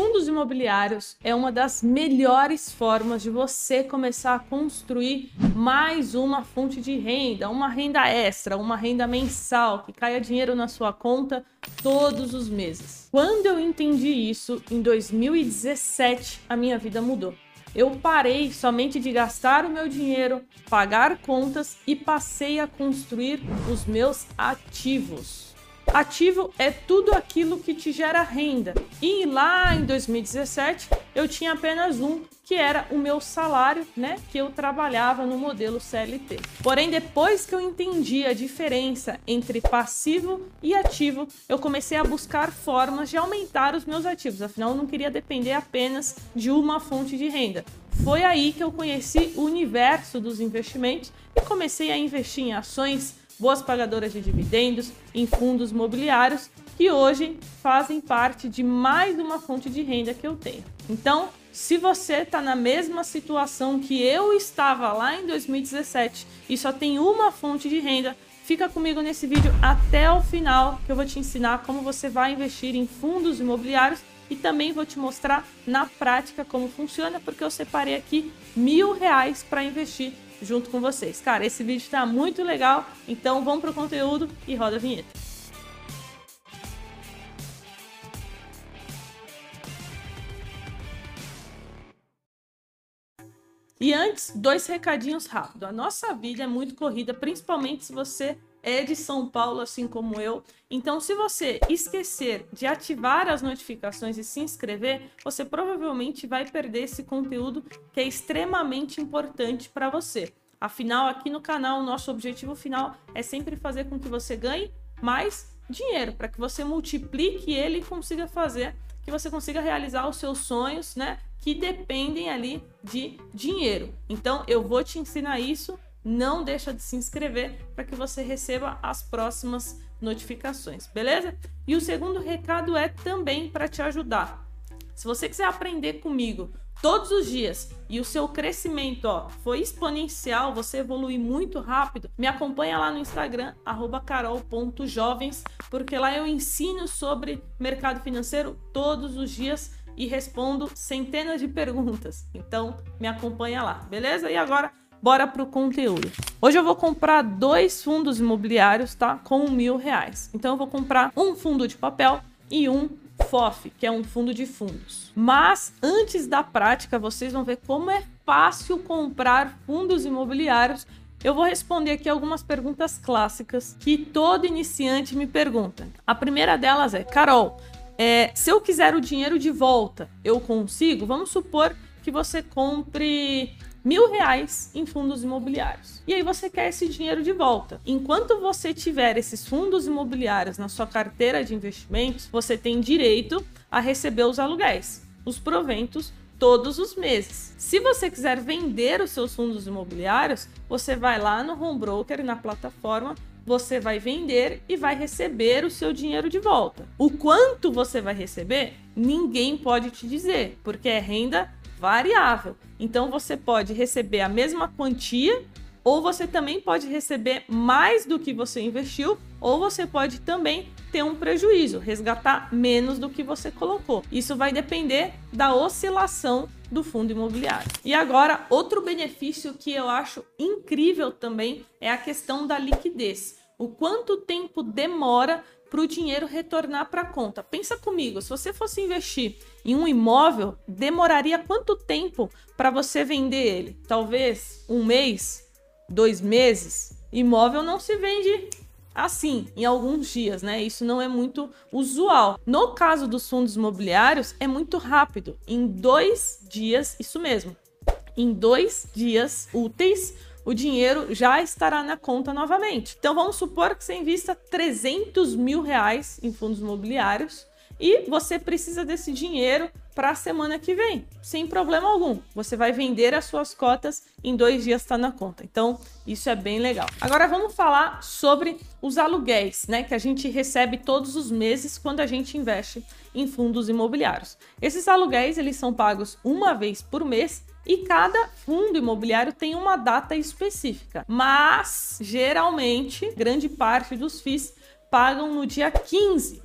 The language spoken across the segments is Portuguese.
Fundos imobiliários é uma das melhores formas de você começar a construir mais uma fonte de renda, uma renda extra, uma renda mensal, que caia dinheiro na sua conta todos os meses. Quando eu entendi isso, em 2017, a minha vida mudou. Eu parei somente de gastar o meu dinheiro, pagar contas e passei a construir os meus ativos. Ativo é tudo aquilo que te gera renda. E lá em 2017 eu tinha apenas um, que era o meu salário, né? Que eu trabalhava no modelo CLT. Porém, depois que eu entendi a diferença entre passivo e ativo, eu comecei a buscar formas de aumentar os meus ativos. Afinal, eu não queria depender apenas de uma fonte de renda. Foi aí que eu conheci o universo dos investimentos e comecei a investir em ações boas pagadoras de dividendos, em fundos mobiliários, que hoje fazem parte de mais uma fonte de renda que eu tenho. Então, se você está na mesma situação que eu estava lá em 2017 e só tem uma fonte de renda, fica comigo nesse vídeo até o final que eu vou te ensinar como você vai investir em fundos imobiliários e também vou te mostrar na prática como funciona, porque eu separei aqui mil reais para investir junto com vocês. Cara, esse vídeo está muito legal, então vamos pro conteúdo e roda a vinheta. E antes, dois recadinhos rápidos. A nossa vida é muito corrida, principalmente se você é de São Paulo, assim como eu. Então, se você esquecer de ativar as notificações e se inscrever, você provavelmente vai perder esse conteúdo que é extremamente importante para você. Afinal, aqui no canal, o nosso objetivo final é sempre fazer com que você ganhe mais dinheiro, para que você multiplique ele e consiga fazer que você consiga realizar os seus sonhos, né? Que dependem ali de dinheiro. Então, eu vou te ensinar isso não deixa de se inscrever para que você receba as próximas notificações, beleza? E o segundo recado é também para te ajudar. Se você quiser aprender comigo todos os dias e o seu crescimento ó, foi exponencial, você evolui muito rápido, me acompanha lá no Instagram, carol.jovens, porque lá eu ensino sobre mercado financeiro todos os dias e respondo centenas de perguntas. Então, me acompanha lá, beleza? E agora bora pro conteúdo. Hoje eu vou comprar dois fundos imobiliários, tá? Com mil reais. Então eu vou comprar um fundo de papel e um FOF, que é um fundo de fundos. Mas antes da prática, vocês vão ver como é fácil comprar fundos imobiliários. Eu vou responder aqui algumas perguntas clássicas que todo iniciante me pergunta. A primeira delas é: Carol, é, se eu quiser o dinheiro de volta, eu consigo? Vamos supor que você compre mil reais em fundos imobiliários. E aí você quer esse dinheiro de volta. Enquanto você tiver esses fundos imobiliários na sua carteira de investimentos, você tem direito a receber os aluguéis, os proventos todos os meses. Se você quiser vender os seus fundos imobiliários, você vai lá no home broker na plataforma você vai vender e vai receber o seu dinheiro de volta. O quanto você vai receber, ninguém pode te dizer, porque é renda variável. Então você pode receber a mesma quantia, ou você também pode receber mais do que você investiu, ou você pode também ter um prejuízo, resgatar menos do que você colocou. Isso vai depender da oscilação do fundo imobiliário. E agora, outro benefício que eu acho incrível também é a questão da liquidez. O quanto tempo demora para o dinheiro retornar para a conta. Pensa comigo, se você fosse investir em um imóvel, demoraria quanto tempo para você vender ele? Talvez um mês, dois meses. Imóvel não se vende assim, em alguns dias, né? Isso não é muito usual. No caso dos fundos imobiliários, é muito rápido. Em dois dias, isso mesmo. Em dois dias úteis, o dinheiro já estará na conta novamente. Então vamos supor que você invista 300 mil reais em fundos imobiliários e você precisa desse dinheiro para a semana que vem, sem problema algum. Você vai vender as suas cotas em dois dias está na conta. Então isso é bem legal. Agora vamos falar sobre os aluguéis, né, que a gente recebe todos os meses quando a gente investe em fundos imobiliários. Esses aluguéis eles são pagos uma vez por mês e cada fundo imobiliário tem uma data específica, mas geralmente grande parte dos FIIs pagam no dia 15.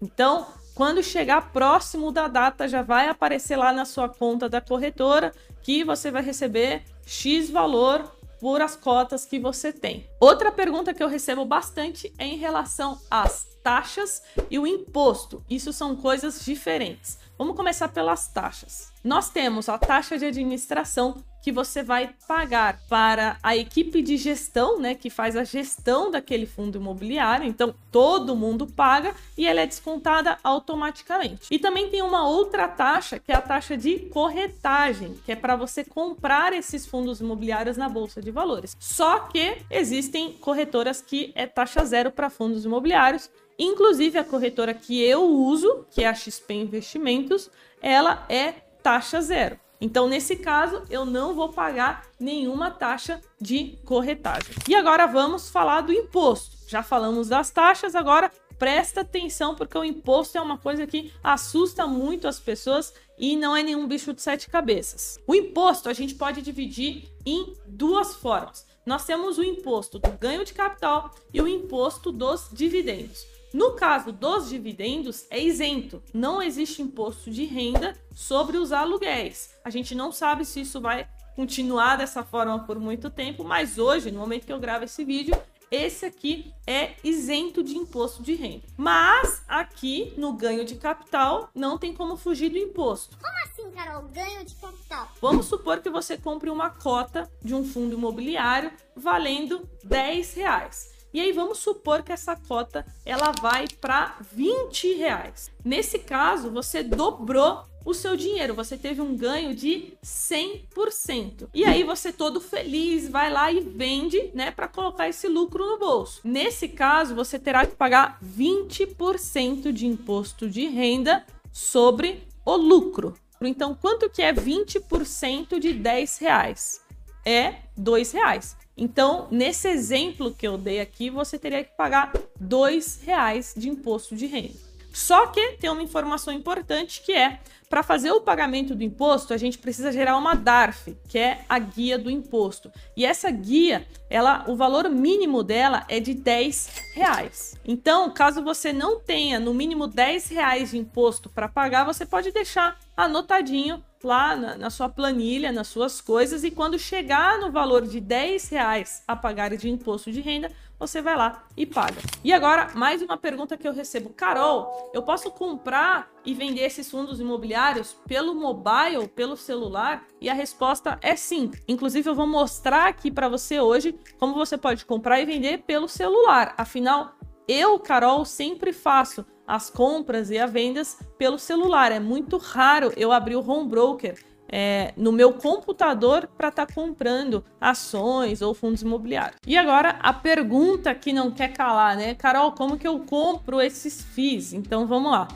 Então, Quando chegar próximo da data, já vai aparecer lá na sua conta da corretora que você vai receber X valor por as cotas que você tem. Outra pergunta que eu recebo bastante é em relação às taxas e o imposto. Isso são coisas diferentes. Vamos começar pelas taxas. Nós temos a taxa de administração que você vai pagar para a equipe de gestão, né, que faz a gestão daquele fundo imobiliário. Então, todo mundo paga e ela é descontada automaticamente. E também tem uma outra taxa, que é a taxa de corretagem, que é para você comprar esses fundos imobiliários na bolsa de valores. Só que existem corretoras que é taxa zero para fundos imobiliários Inclusive, a corretora que eu uso, que é a XP Investimentos, ela é taxa zero. Então, nesse caso, eu não vou pagar nenhuma taxa de corretagem. E agora vamos falar do imposto. Já falamos das taxas, agora presta atenção porque o imposto é uma coisa que assusta muito as pessoas e não é nenhum bicho de sete cabeças. O imposto a gente pode dividir em duas formas. Nós temos o imposto do ganho de capital e o imposto dos dividendos. No caso dos dividendos, é isento. Não existe imposto de renda sobre os aluguéis. A gente não sabe se isso vai continuar dessa forma por muito tempo, mas hoje, no momento que eu gravo esse vídeo, esse aqui é isento de imposto de renda. Mas aqui no ganho de capital não tem como fugir do imposto. Como assim, Carol? Ganho de capital? Vamos supor que você compre uma cota de um fundo imobiliário valendo 10 reais. E aí vamos supor que essa cota ela vai para 20 reais. Nesse caso, você dobrou o seu dinheiro, você teve um ganho de 100%. E aí você todo feliz vai lá e vende, né, para colocar esse lucro no bolso. Nesse caso, você terá que pagar 20% de imposto de renda sobre o lucro. Então, quanto que é 20% de 10 reais? É 2 reais. Então, nesse exemplo que eu dei aqui, você teria que pagar dois reais de imposto de renda. Só que tem uma informação importante que é para fazer o pagamento do imposto, a gente precisa gerar uma DARF, que é a guia do imposto. E essa guia, ela, o valor mínimo dela é de 10 reais. Então, caso você não tenha no mínimo 10 reais de imposto para pagar, você pode deixar anotadinho lá na, na, sua planilha, nas suas coisas, e quando chegar no valor de 10 reais a pagar de imposto de renda, você vai lá e paga. E agora, mais uma pergunta que eu recebo. Carol, eu posso comprar e vender esses fundos imobiliários pelo mobile, pelo celular? E a resposta é sim. Inclusive, eu vou mostrar aqui para você hoje como você pode comprar e vender pelo celular. Afinal, eu, Carol, sempre faço as compras e as vendas pelo celular. É muito raro eu abrir o home broker é, no meu computador para estar tá comprando ações ou fundos imobiliários. E agora a pergunta que não quer calar, né? Carol, como que eu compro esses FIIs? Então vamos lá.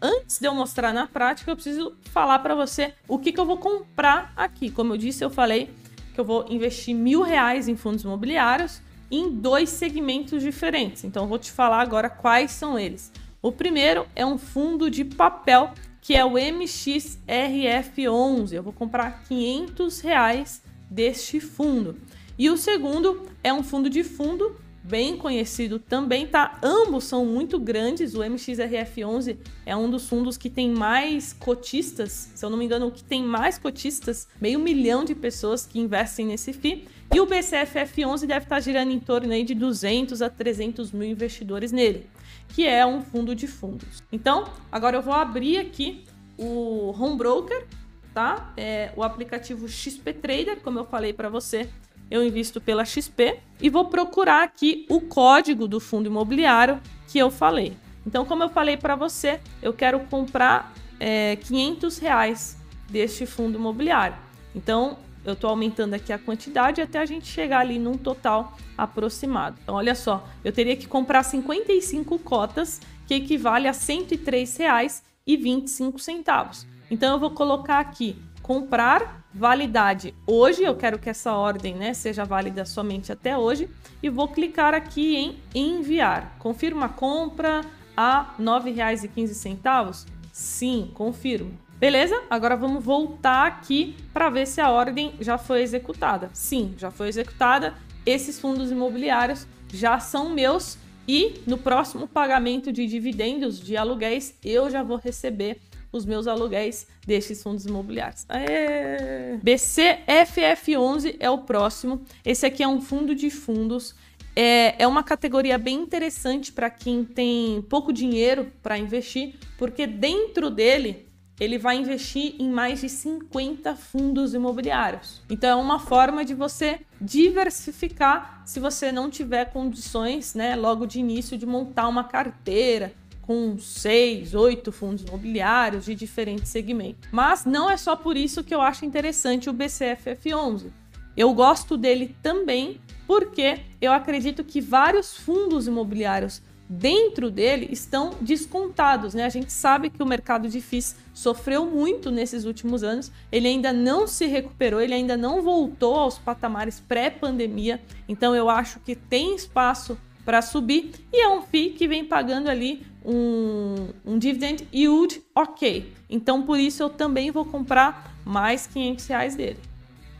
Antes de eu mostrar na prática, eu preciso falar para você o que, que eu vou comprar aqui. Como eu disse, eu falei que eu vou investir mil reais em fundos imobiliários em dois segmentos diferentes. Então, eu vou te falar agora quais são eles. O primeiro é um fundo de papel que é o MXRF11. Eu vou comprar 500 reais deste fundo. E o segundo é um fundo de fundo bem conhecido também, tá? Ambos são muito grandes. O MXRF11 é um dos fundos que tem mais cotistas, se eu não me engano, o que tem mais cotistas, meio milhão de pessoas que investem nesse FI. E o BCFF11 deve estar girando em torno aí de 200 a 300 mil investidores nele, que é um fundo de fundos. Então, agora eu vou abrir aqui o Home Broker, tá? É o aplicativo XP Trader, como eu falei para você, eu invisto pela XP e vou procurar aqui o código do fundo imobiliário que eu falei. Então, como eu falei para você, eu quero comprar é, 500 reais deste fundo imobiliário. Então, eu estou aumentando aqui a quantidade até a gente chegar ali num total aproximado. Então, olha só, eu teria que comprar 55 cotas, que equivale a R$ 103,25. Então, eu vou colocar aqui comprar validade hoje, eu quero que essa ordem né, seja válida somente até hoje, e vou clicar aqui em enviar. Confirma a compra a R$ 9,15? Sim, confirmo. Beleza? Agora vamos voltar aqui para ver se a ordem já foi executada. Sim, já foi executada. Esses fundos imobiliários já são meus E no próximo pagamento de dividendos de aluguéis, eu já vou receber os meus aluguéis destes fundos imobiliários. Aê! BCFF11 é o próximo. Esse aqui é um fundo de fundos. É, é uma categoria bem interessante para quem tem pouco dinheiro para investir, porque dentro dele ele vai investir em mais de 50 fundos imobiliários. Então é uma forma de você diversificar se você não tiver condições, né, logo de início de montar uma carteira com seis, oito fundos imobiliários de diferentes segmentos. Mas não é só por isso que eu acho interessante o BCFF11. Eu gosto dele também porque eu acredito que vários fundos imobiliários dentro dele estão descontados, né? A gente sabe que o mercado de FIIs sofreu muito nesses últimos anos, ele ainda não se recuperou, ele ainda não voltou aos patamares pré-pandemia, então eu acho que tem espaço para subir e é um FII que vem pagando ali um, um dividend yield ok. Então por isso eu também vou comprar mais 500 reais dele.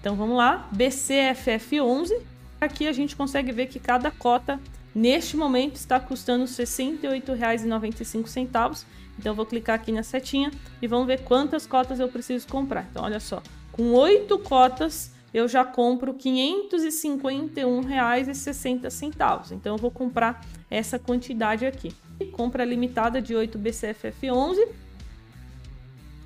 Então vamos lá, BCFF11. Aqui a gente consegue ver que cada cota Neste momento está custando R$ 68,95. Então vou clicar aqui na setinha e vamos ver quantas cotas eu preciso comprar. Então olha só, com oito cotas eu já compro R$ 551,60. Então eu vou comprar essa quantidade aqui. Compra limitada de 8 BCFF11.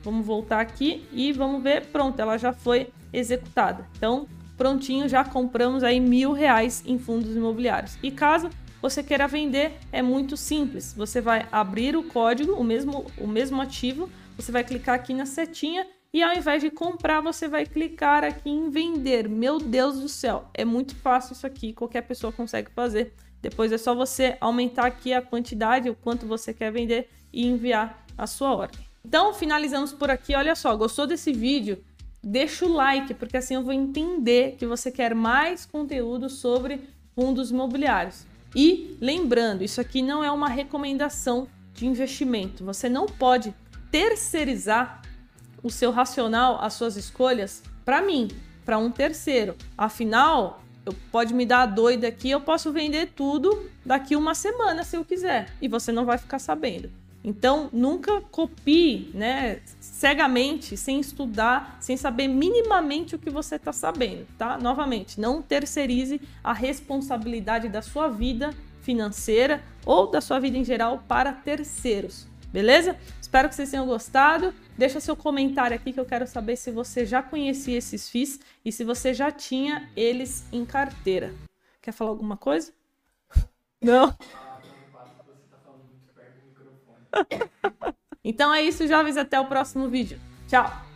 Vamos voltar aqui e vamos ver. Pronto, ela já foi executada. Então prontinho, já compramos aí mil reais em fundos imobiliários. E caso você queira vender, é muito simples. Você vai abrir o código, o mesmo, o mesmo ativo, você vai clicar aqui na setinha e ao invés de comprar, você vai clicar aqui em vender. Meu Deus do céu, é muito fácil isso aqui, qualquer pessoa consegue fazer. Depois é só você aumentar aqui a quantidade, o quanto você quer vender e enviar a sua ordem. Então, finalizamos por aqui. Olha só, gostou desse vídeo? Deixa o like, porque assim eu vou entender que você quer mais conteúdo sobre fundos imobiliários. E lembrando, isso aqui não é uma recomendação de investimento. Você não pode terceirizar o seu racional, as suas escolhas para mim, para um terceiro. Afinal, eu pode me dar a doida aqui, eu posso vender tudo daqui uma semana se eu quiser e você não vai ficar sabendo. Então, nunca copie, né, cegamente, sem estudar, sem saber minimamente o que você está sabendo, tá? Novamente, não terceirize a responsabilidade da sua vida financeira ou da sua vida em geral para terceiros, beleza? Espero que vocês tenham gostado. Deixa seu comentário aqui que eu quero saber se você já conhecia esses FIIs e se você já tinha eles em carteira. Quer falar alguma coisa? Não? Então é isso, jovens. Até o próximo vídeo. Tchau!